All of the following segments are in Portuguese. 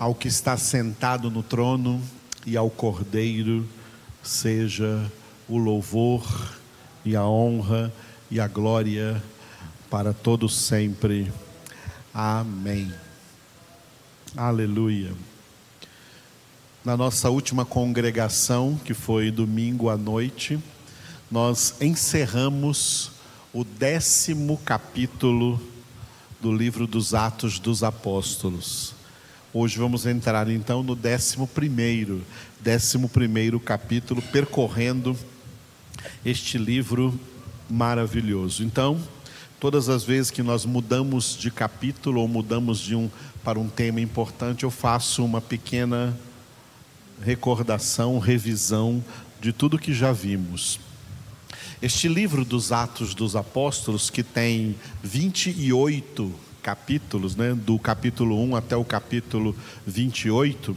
ao que está sentado no trono e ao Cordeiro seja o louvor e a honra e a glória para todos sempre. Amém. Aleluia. Na nossa última congregação, que foi domingo à noite, nós encerramos o décimo capítulo do livro dos Atos dos Apóstolos. Hoje vamos entrar então no décimo primeiro, décimo primeiro capítulo, percorrendo este livro maravilhoso. Então, todas as vezes que nós mudamos de capítulo ou mudamos de um para um tema importante, eu faço uma pequena recordação, revisão de tudo que já vimos. Este livro dos Atos dos Apóstolos, que tem 28 capítulos, né, do capítulo 1 até o capítulo 28,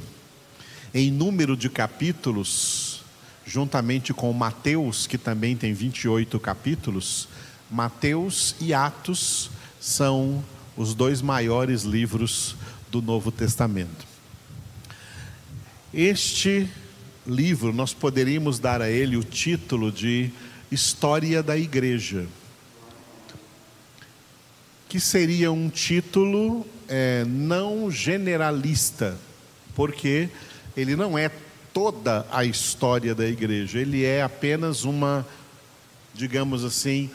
em número de capítulos, juntamente com Mateus, que também tem 28 capítulos, Mateus e Atos são os dois maiores livros do Novo Testamento. Este livro, nós poderíamos dar a ele o título de História da Igreja que seria um título é, não generalista, porque ele não é toda a história da igreja, ele é apenas uma, digamos assim,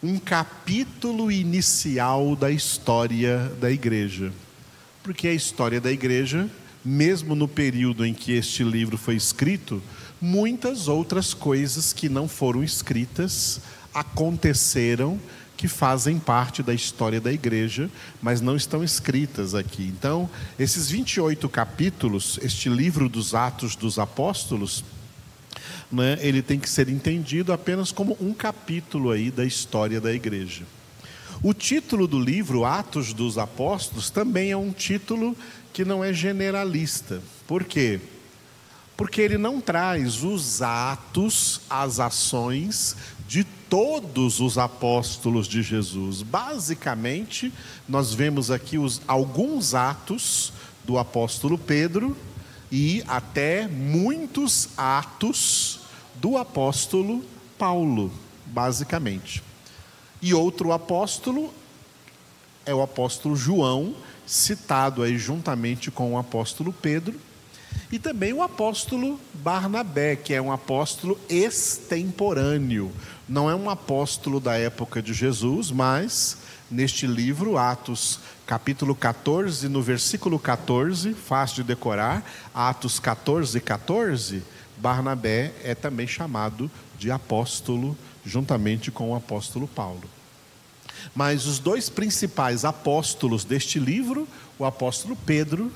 um capítulo inicial da história da igreja. Porque a história da igreja, mesmo no período em que este livro foi escrito, muitas outras coisas que não foram escritas aconteceram que fazem parte da história da igreja, mas não estão escritas aqui. Então, esses 28 capítulos, este livro dos Atos dos Apóstolos, né, ele tem que ser entendido apenas como um capítulo aí da história da igreja. O título do livro, Atos dos Apóstolos, também é um título que não é generalista. Por quê? Porque ele não traz os atos, as ações de todos os apóstolos de Jesus. Basicamente, nós vemos aqui os, alguns atos do apóstolo Pedro e até muitos atos do apóstolo Paulo, basicamente. E outro apóstolo é o apóstolo João, citado aí juntamente com o apóstolo Pedro, e também o apóstolo Barnabé, que é um apóstolo extemporâneo, não é um apóstolo da época de Jesus, mas neste livro, Atos capítulo 14, no versículo 14, fácil de decorar, Atos 14, 14, Barnabé é também chamado de apóstolo, juntamente com o apóstolo Paulo. Mas os dois principais apóstolos deste livro, o apóstolo Pedro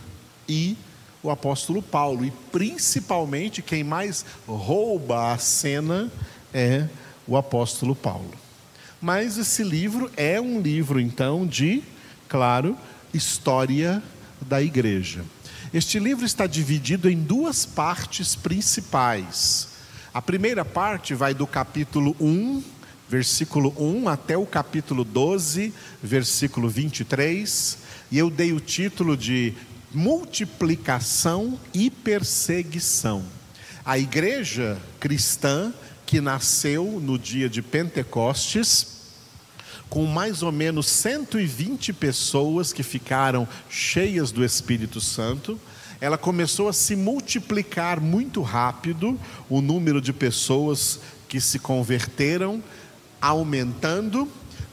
e o apóstolo Paulo, e principalmente quem mais rouba a cena é o apóstolo Paulo. Mas esse livro é um livro, então, de, claro, história da igreja. Este livro está dividido em duas partes principais. A primeira parte vai do capítulo 1, versículo 1, até o capítulo 12, versículo 23, e eu dei o título de Multiplicação e Perseguição. A igreja cristã que nasceu no dia de Pentecostes, com mais ou menos 120 pessoas que ficaram cheias do Espírito Santo. Ela começou a se multiplicar muito rápido, o número de pessoas que se converteram, aumentando,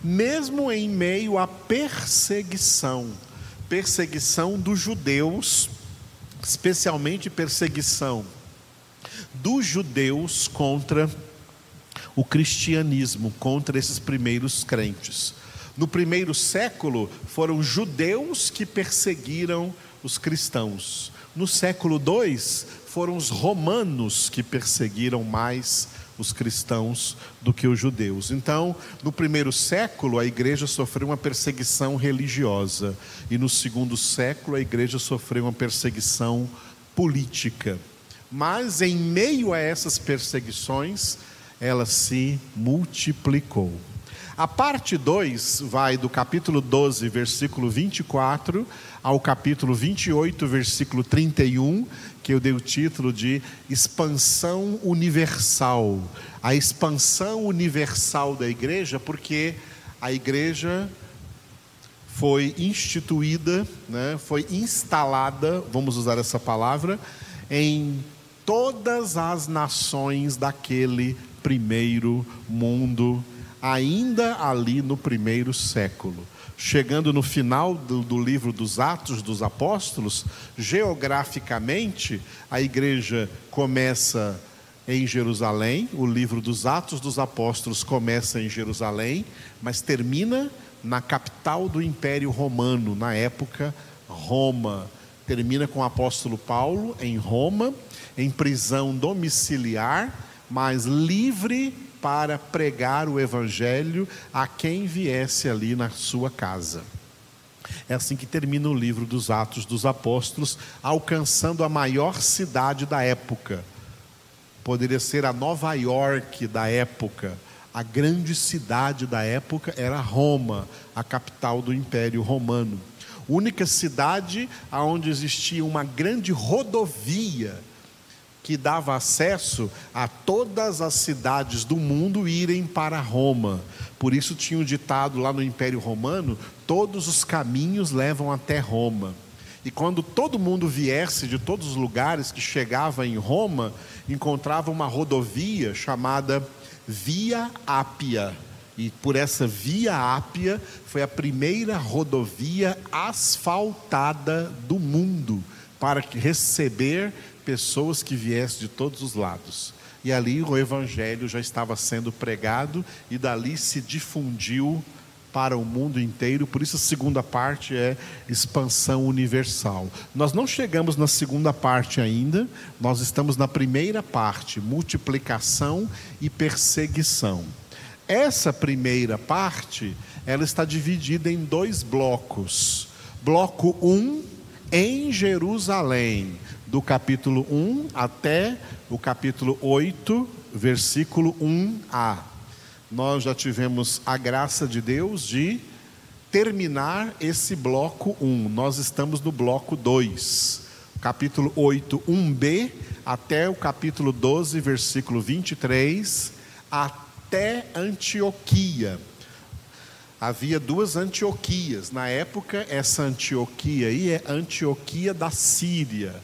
mesmo em meio à perseguição perseguição dos judeus, especialmente perseguição dos judeus contra o cristianismo, contra esses primeiros crentes. No primeiro século, foram judeus que perseguiram os cristãos. No século II, foram os romanos que perseguiram mais os cristãos do que os judeus. Então, no primeiro século, a igreja sofreu uma perseguição religiosa, e no segundo século, a igreja sofreu uma perseguição política. Mas em meio a essas perseguições, ela se multiplicou. A parte 2 vai do capítulo 12, versículo 24, ao capítulo 28, versículo 31, que eu dei o título de Expansão Universal. A expansão universal da igreja, porque a igreja foi instituída, né, foi instalada, vamos usar essa palavra, em todas as nações daquele primeiro mundo ainda ali no primeiro século. Chegando no final do, do, livro dos Atos dos Apóstolos, geograficamente, a igreja começa em Jerusalém, o livro dos Atos dos Apóstolos começa em Jerusalém, mas termina na capital do Império Romano, na época Roma. Termina com o apóstolo Paulo em Roma, em prisão domiciliar, mas livre para pregar o evangelho a quem viesse ali na sua casa. É assim que termina o livro dos Atos dos Apóstolos, alcançando a maior cidade da época. Poderia ser a Nova York da época. A grande cidade da época era Roma, a capital do Império Romano. Única cidade onde existia uma grande rodovia que dava acesso a todas as cidades do mundo irem para Roma. Por isso tinha o ditado lá no Império Romano: todos os caminhos levam até Roma. E quando todo mundo viesse de todos os lugares que chegava em Roma, encontrava uma rodovia chamada Via Ápia. E por essa Via Ápia foi a primeira rodovia asfaltada do mundo para receber pessoas que viessem de todos os lados. E ali o evangelho já estava sendo pregado e dali se difundiu para o mundo inteiro. Por isso a segunda parte é expansão universal. Nós não chegamos na segunda parte ainda, nós estamos na primeira parte, multiplicação e perseguição. Essa primeira parte, ela está dividida em dois blocos. Bloco 1 um, em Jerusalém do capítulo 1 até o capítulo 8, versículo 1a. Nós já tivemos a graça de Deus de terminar esse bloco 1. Nós estamos no bloco 2, capítulo 8, 1b, até o capítulo 12, versículo 23, até Antioquia. Havia duas Antioquias. Na época, essa Antioquia aí é Antioquia da Síria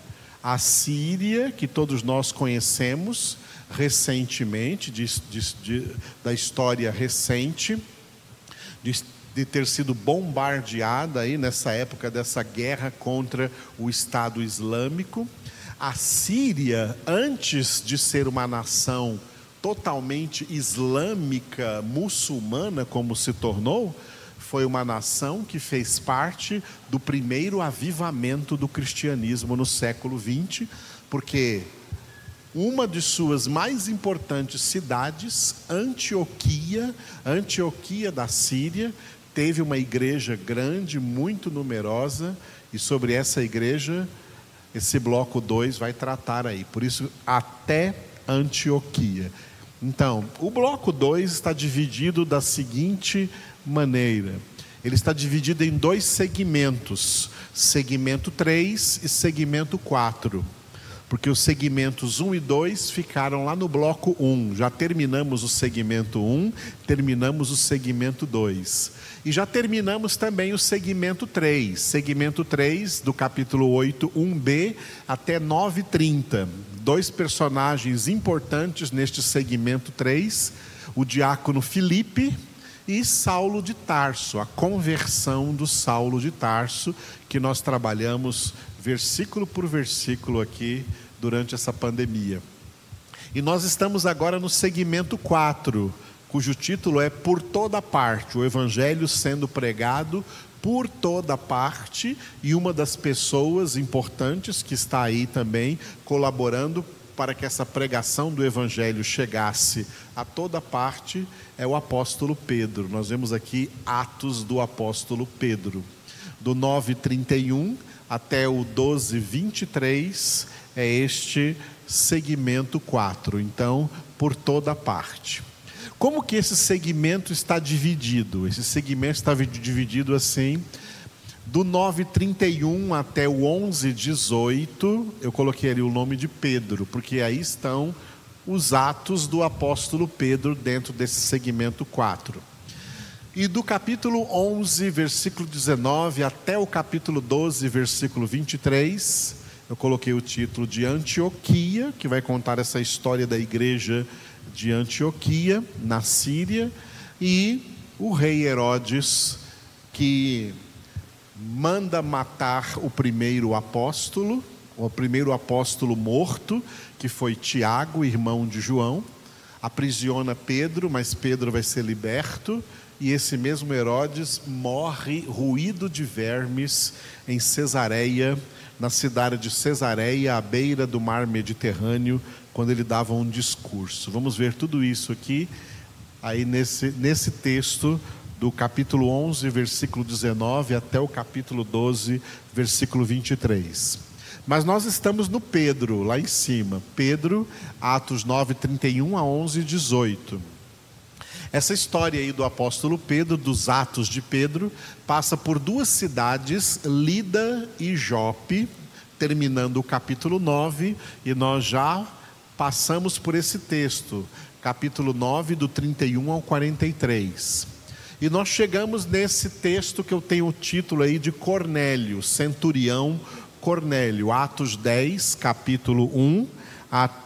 a Síria, que todos nós conhecemos recentemente, de, de, de, da história recente, de ter sido bombardeada aí nessa época dessa guerra contra o Estado Islâmico. A Síria, antes de ser uma nação totalmente islâmica, muçulmana, como se tornou, foi uma nação que fez parte do primeiro avivamento do cristianismo no século XX, porque uma de suas mais importantes cidades, Antioquia, Antioquia da Síria, teve uma igreja grande, muito numerosa, e sobre essa igreja, esse bloco 2 vai tratar aí. Por isso, até Antioquia. Então, o bloco 2 está dividido da seguinte maneira. Ele está dividido em dois segmentos: segmento 3 e segmento 4. Porque os segmentos 1 e 2 ficaram lá no bloco 1. Já terminamos o segmento 1, terminamos o segmento 2. E já terminamos também o segmento 3. Segmento 3, do capítulo 8, 1b até 9:30. Dois personagens importantes neste segmento 3, o diácono Filipe, e Saulo de Tarso, a conversão do Saulo de Tarso, que nós trabalhamos versículo por versículo aqui durante essa pandemia. E nós estamos agora no segmento 4, cujo título é Por toda parte, o evangelho sendo pregado por toda parte, e uma das pessoas importantes que está aí também colaborando para que essa pregação do Evangelho chegasse a toda parte é o apóstolo Pedro. Nós vemos aqui Atos do apóstolo Pedro. Do 9,31 até o 12,23 é este segmento 4. Então, por toda parte. Como que esse segmento está dividido? Esse segmento está dividido assim, do 9:31 até o 11:18, eu coloquei ali o nome de Pedro, porque aí estão os atos do apóstolo Pedro dentro desse segmento 4. E do capítulo 11, versículo 19, até o capítulo 12, versículo 23, eu coloquei o título de Antioquia, que vai contar essa história da igreja de Antioquia, na Síria, e o rei Herodes, que manda matar o primeiro apóstolo, o primeiro apóstolo morto, que foi Tiago, irmão de João, aprisiona Pedro, mas Pedro vai ser liberto, e esse mesmo Herodes morre ruído de vermes em Cesareia, na cidade de Cesareia, à beira do mar Mediterrâneo, quando ele dava um discurso. Vamos ver tudo isso aqui, aí nesse, nesse texto do capítulo 11, versículo 19, até o capítulo 12, versículo 23. Mas nós estamos no Pedro, lá em cima. Pedro, Atos 9, 31 a 11, 18. Essa história aí do apóstolo Pedro, dos Atos de Pedro, passa por duas cidades, Lida e Jope, terminando o capítulo 9, e nós já passamos por esse texto, capítulo 9, do 31 ao 43. E nós chegamos nesse texto que eu tenho o título aí de Cornélio, centurião Cornélio, Atos 10, capítulo 1, até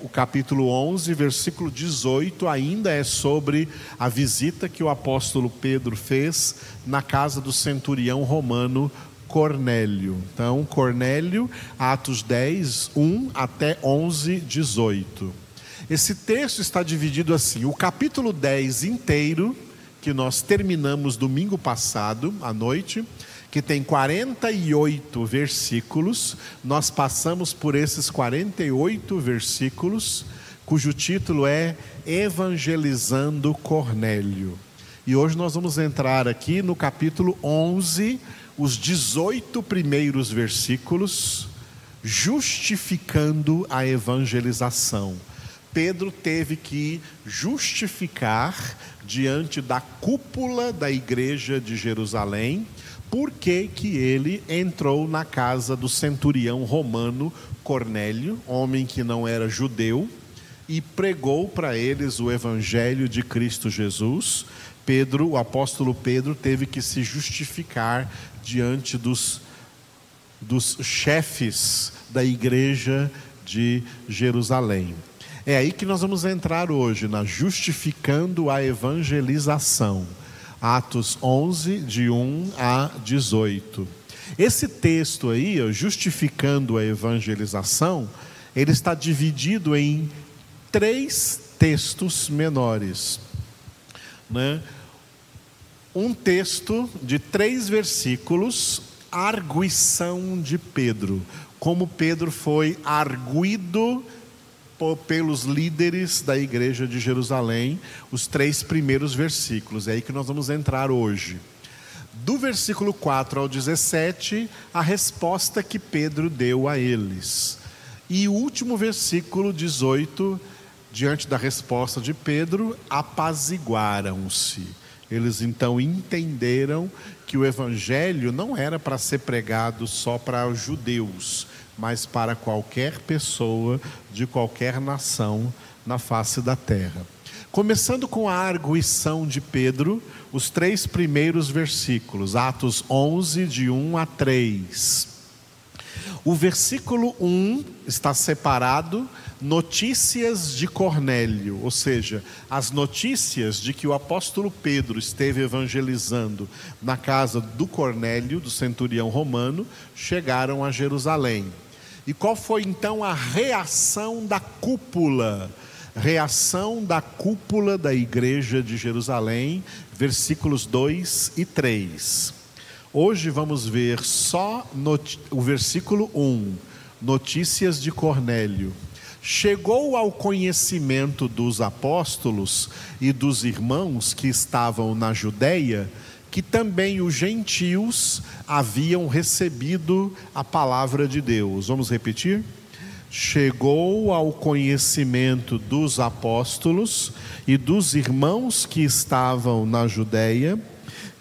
o capítulo 11, versículo 18, ainda é sobre a visita que o apóstolo Pedro fez na casa do centurião romano Cornélio. Então, Cornélio, Atos 10, 1 até 11, 18. Esse texto está dividido assim: o capítulo 10 inteiro, que nós terminamos domingo passado à noite, que tem 48 versículos, nós passamos por esses 48 versículos, cujo título é Evangelizando Cornélio. E hoje nós vamos entrar aqui no capítulo 11, os 18 primeiros versículos, justificando a evangelização. Pedro teve que justificar diante da cúpula da igreja de Jerusalém por que, que ele entrou na casa do centurião romano Cornélio, homem que não era judeu, e pregou para eles o evangelho de Cristo Jesus. Pedro, o apóstolo Pedro, teve que se justificar diante dos, dos chefes da igreja de Jerusalém. É aí que nós vamos entrar hoje, na justificando a evangelização. Atos 11, de 1 a 18. Esse texto aí, justificando a evangelização, ele está dividido em três textos menores. Né? um texto de três versículos, arguição de Pedro. Como Pedro foi arguído pelos líderes da igreja de Jerusalém, os três primeiros versículos. É aí que nós vamos entrar hoje. Do versículo 4 ao 17, a resposta que Pedro deu a eles. E o último versículo 18, diante da resposta de Pedro, apaziguaram-se. Eles então entenderam que o evangelho não era para ser pregado só para judeus, mas para qualquer pessoa de qualquer nação na face da terra. Começando com a arguição de Pedro, os três primeiros versículos, Atos 11, de 1 a 3. O versículo 1 está separado notícias de Cornélio, ou seja, as notícias de que o apóstolo Pedro esteve evangelizando na casa do Cornélio, do centurião romano, chegaram a Jerusalém. E qual foi então a reação da cúpula? Reação da cúpula da igreja de Jerusalém, versículos 2 e 3. Hoje vamos ver só o versículo 1, notícias de Cornélio chegou ao conhecimento dos apóstolos e dos irmãos que estavam na Judéia que também os gentios haviam recebido a palavra de Deus. Vamos repetir? chegou ao conhecimento dos apóstolos e dos irmãos que estavam na Judéia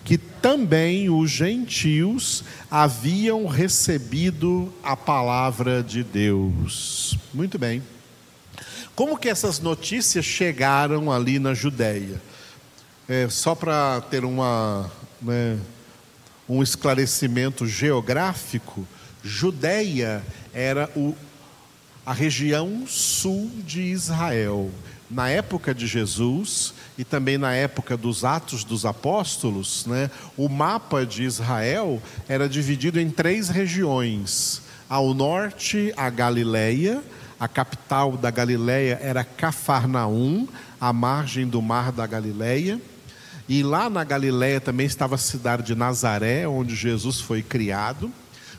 que também os gentios haviam recebido a palavra de Deus. Muito bem. Como que essas notícias chegaram ali na Judéia? É, só para ter uma, né, um esclarecimento geográfico, Judéia era o, a região sul de Israel. Na época de Jesus, e também na época dos Atos dos Apóstolos, né, o mapa de Israel era dividido em três regiões. Ao norte, a Galileia, a capital da Galileia era Cafarnaum, à margem do mar da Galileia. E lá na Galileia também estava a cidade de Nazaré, onde Jesus foi criado.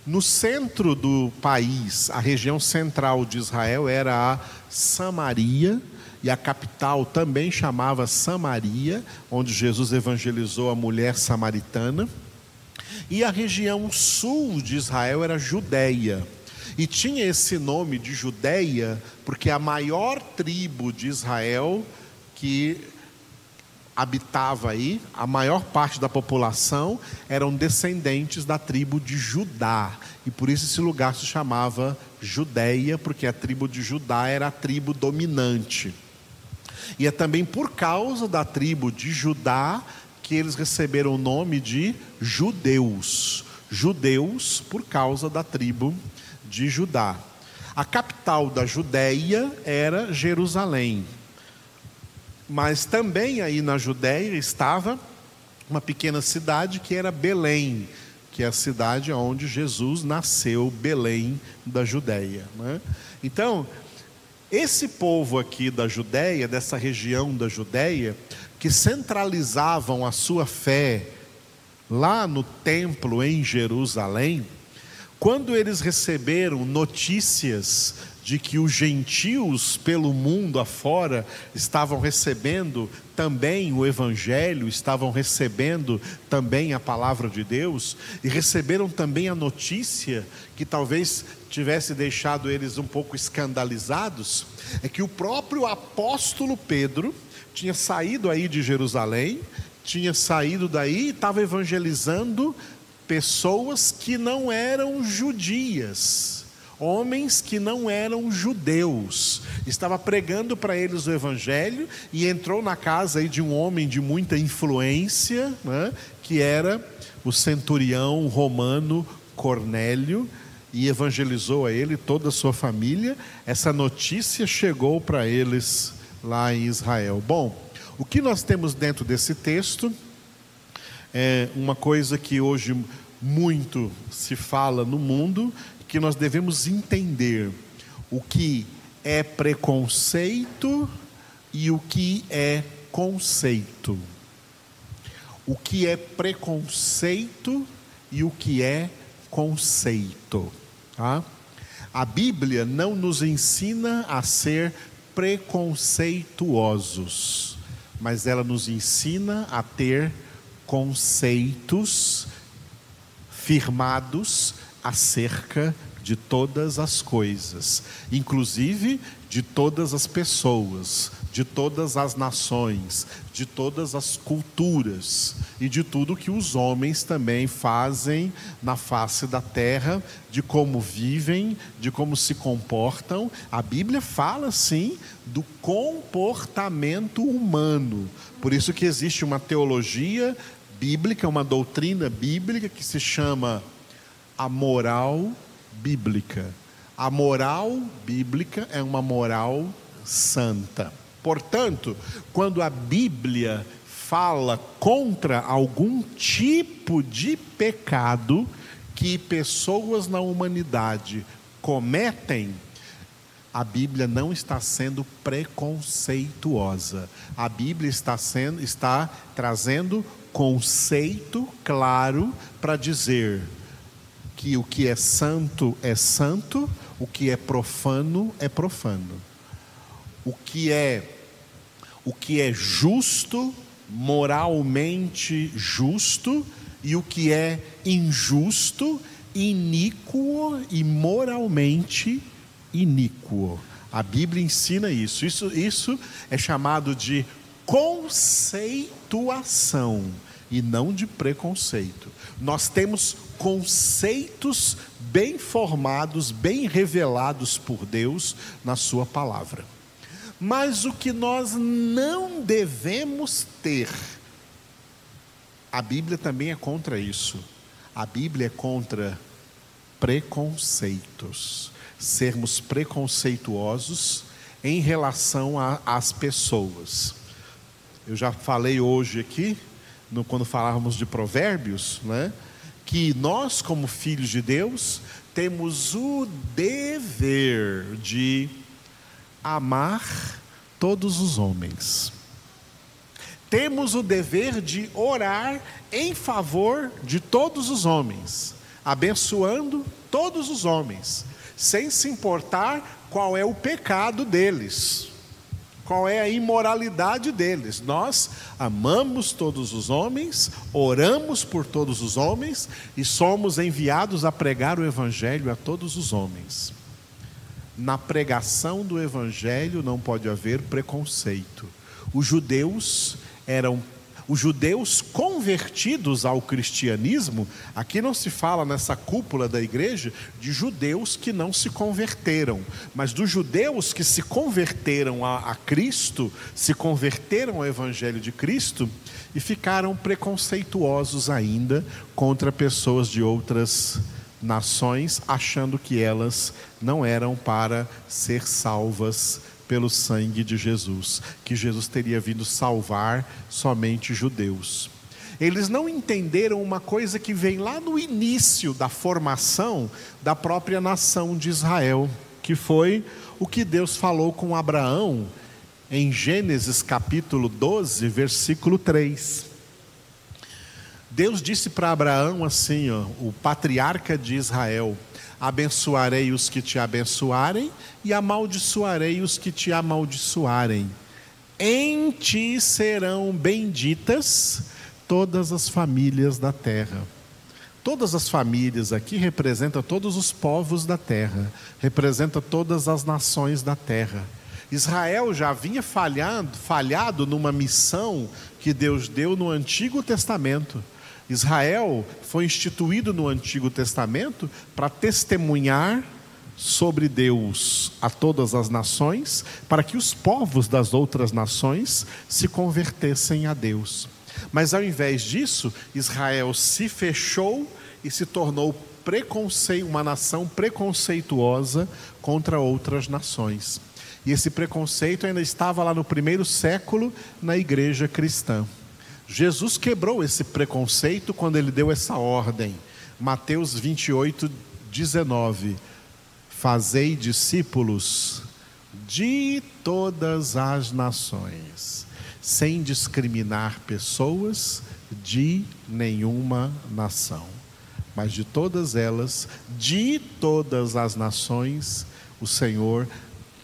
No centro do país, a região central de Israel era a Samaria, e a capital também chamava Samaria, onde Jesus evangelizou a mulher samaritana. E a região sul de Israel era Judéia. E tinha esse nome de Judéia porque a maior tribo de Israel que habitava aí, a maior parte da população eram descendentes da tribo de Judá. E por isso esse lugar se chamava Judéia, porque a tribo de Judá era a tribo dominante. E é também por causa da tribo de Judá que eles receberam o nome de judeus. Judeus por causa da tribo de Judá. A capital da Judéia era Jerusalém. Mas também aí na Judéia estava uma pequena cidade que era Belém, que é a cidade onde Jesus nasceu, Belém da Judéia. Né? Então, esse povo aqui da Judéia, dessa região da Judéia, que centralizavam a sua fé lá no templo em Jerusalém, quando eles receberam notícias de que os gentios pelo mundo afora estavam recebendo também o Evangelho, estavam recebendo também a palavra de Deus, e receberam também a notícia que talvez tivesse deixado eles um pouco escandalizados, é que o próprio apóstolo Pedro tinha saído aí de Jerusalém, tinha saído daí e estava evangelizando pessoas que não eram judias homens que não eram judeus. Estava pregando para eles o evangelho e entrou na casa aí de um homem de muita influência, né, que era o centurião romano Cornélio e evangelizou a ele toda a sua família. Essa notícia chegou para eles lá em Israel. Bom, o que nós temos dentro desse texto é uma coisa que hoje muito se fala no mundo, que nós devemos entender o que é preconceito e o que é conceito. O que é preconceito e o que é conceito. Tá? A Bíblia não nos ensina a ser preconceituosos, mas ela nos ensina a ter conceitos firmados acerca de todas as coisas, inclusive de todas as pessoas, de todas as nações, de todas as culturas e de tudo que os homens também fazem na face da terra, de como vivem, de como se comportam. A Bíblia fala sim do comportamento humano. Por isso que existe uma teologia bíblica, uma doutrina bíblica que se chama a moral bíblica. A moral bíblica é uma moral santa. Portanto, quando a Bíblia fala contra algum tipo de pecado que pessoas na humanidade cometem, a Bíblia não está sendo preconceituosa. A Bíblia está sendo está trazendo conceito claro para dizer que o que é santo é santo, o que é profano é profano. O que é o que é justo, moralmente justo, e o que é injusto, iníquo e moralmente iníquo. A Bíblia ensina isso. Isso, isso é chamado de conceituação e não de preconceito. Nós temos conceitos bem formados, bem revelados por Deus na Sua palavra. Mas o que nós não devemos ter, a Bíblia também é contra isso. A Bíblia é contra preconceitos. Sermos preconceituosos em relação às pessoas. Eu já falei hoje aqui, no, quando falávamos de provérbios, né? que nós, como filhos de Deus, temos o dever de amar todos os homens. Temos o dever de orar em favor de todos os homens, abençoando todos os homens, sem se importar qual é o pecado deles qual é a imoralidade deles. Nós amamos todos os homens, oramos por todos os homens e somos enviados a pregar o Evangelho a todos os homens. Na pregação do Evangelho não pode haver preconceito. Os judeus eram os judeus convertidos ao cristianismo, aqui não se fala nessa cúpula da igreja de judeus que não se converteram, mas dos judeus que se converteram a, a Cristo, se converteram ao Evangelho de Cristo e ficaram preconceituosos ainda contra pessoas de outras nações, achando que elas não eram para ser salvas pelo sangue de Jesus, que Jesus teria vindo salvar somente judeus. Eles não entenderam uma coisa que vem lá no início da formação da própria nação de Israel, que foi o que Deus falou com Abraão em Gênesis capítulo 12, versículo 3. Deus disse para Abraão assim, ó, o patriarca de Israel: Abençoarei os que te abençoarem e amaldiçoarei os que te amaldiçoarem. Em ti serão benditas todas as famílias da terra. Todas as famílias aqui representam todos os povos da terra, representa todas as nações da terra. Israel já havia falhado, falhado numa missão que Deus deu no Antigo Testamento Israel foi instituído no Antigo Testamento para testemunhar sobre Deus a todas as nações, para que os povos das outras nações se convertessem a Deus. Mas ao invés disso, Israel se fechou e se tornou uma nação preconceituosa contra outras nações. E esse preconceito ainda estava lá no primeiro século na igreja cristã. Jesus quebrou esse preconceito quando ele deu essa ordem. Mateus 28, 19. Fazei discípulos de todas as nações, sem discriminar pessoas de nenhuma nação, mas de todas elas, de todas as nações, o Senhor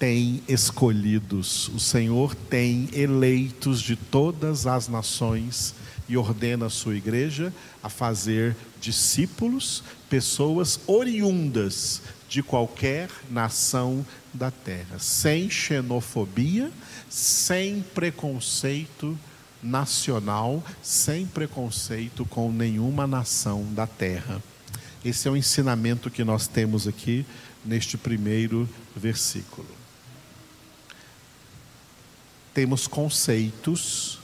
tem escolhidos, o Senhor tem eleitos de todas as nações e ordena a sua igreja a fazer discípulos, pessoas oriundas de qualquer nação da terra, sem xenofobia, sem preconceito nacional, sem preconceito com nenhuma nação da terra. Esse é o ensinamento que nós temos aqui neste primeiro versículo temos conceitos,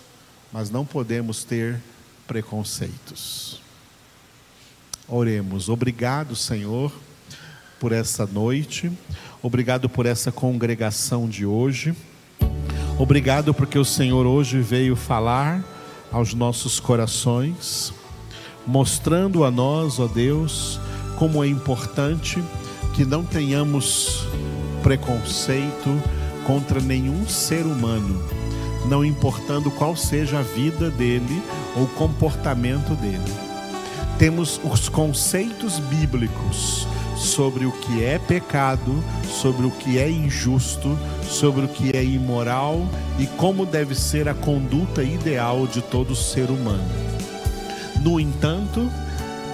mas não podemos ter preconceitos. Oremos. Obrigado, Senhor, por essa noite. Obrigado por essa congregação de hoje. Obrigado porque o Senhor hoje veio falar aos nossos corações, mostrando a nós, ó Deus, como é importante que não tenhamos preconceito, contra nenhum ser humano, não importando qual seja a vida dele ou o comportamento dele. Temos os conceitos bíblicos sobre o que é pecado, sobre o que é injusto, sobre o que é imoral e como deve ser a conduta ideal de todo ser humano. No entanto,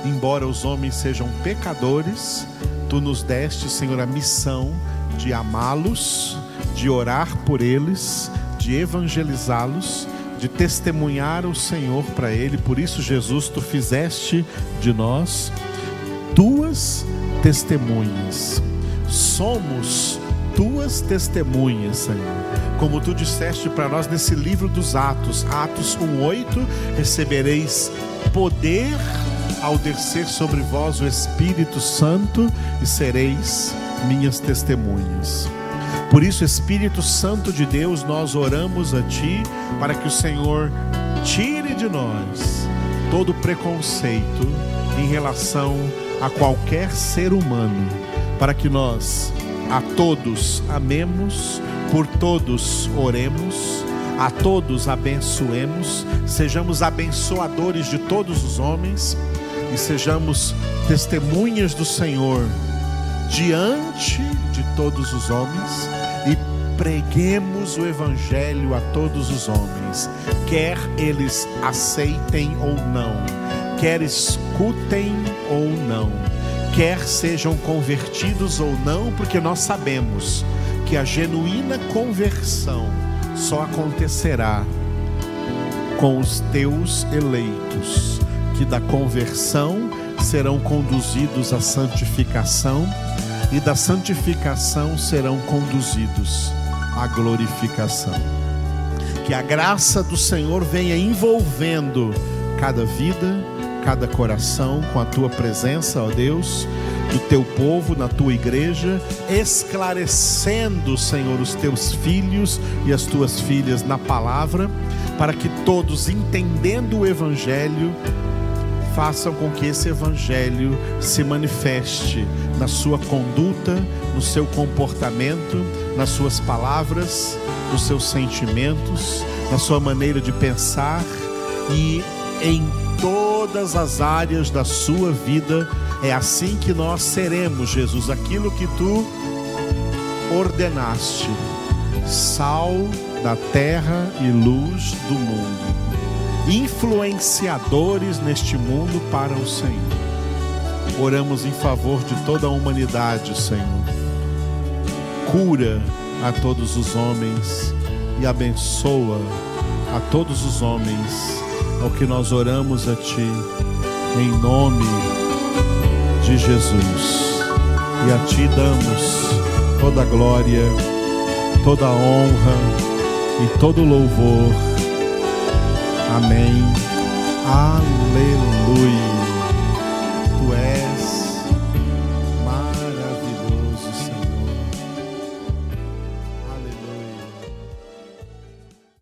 embora os homens sejam pecadores, tu nos deste, Senhor, a missão de amá-los, de orar por eles, de evangelizá-los, de testemunhar o Senhor para ele. Por isso, Jesus, tu fizeste de nós tuas testemunhas. Somos tuas testemunhas, Senhor. Como tu disseste para nós nesse livro dos Atos, Atos 1:8, recebereis poder ao descer sobre vós o Espírito Santo e sereis minhas testemunhas. Por isso, Espírito Santo de Deus, nós oramos a Ti para que o Senhor tire de nós todo preconceito em relação a qualquer ser humano, para que nós a todos amemos, por todos oremos, a todos abençoemos, sejamos abençoadores de todos os homens e sejamos testemunhas do Senhor diante de todos os homens e preguemos o Evangelho a todos os homens, quer eles aceitem ou não, quer escutem ou não quer sejam convertidos ou não, porque nós sabemos que a genuína conversão só acontecerá com os teus eleitos, que da conversão serão conduzidos à santificação e da santificação serão conduzidos à glorificação. Que a graça do Senhor venha envolvendo cada vida, cada coração com a tua presença, ó Deus, do teu povo, na tua igreja, esclarecendo, Senhor, os teus filhos e as tuas filhas na palavra, para que todos, entendendo o Evangelho, façam com que esse Evangelho se manifeste na sua conduta, no seu comportamento, nas suas palavras, nos seus sentimentos, na sua maneira de pensar e em todas as áreas da sua vida. É assim que nós seremos, Jesus, aquilo que tu ordenaste: sal da terra e luz do mundo, influenciadores neste mundo para o Senhor. Oramos em favor de toda a humanidade, Senhor. Cura a todos os homens e abençoa a todos os homens ao que nós oramos a Ti, em nome de Jesus. E a Ti damos toda a glória, toda a honra e todo o louvor. Amém. Aleluia.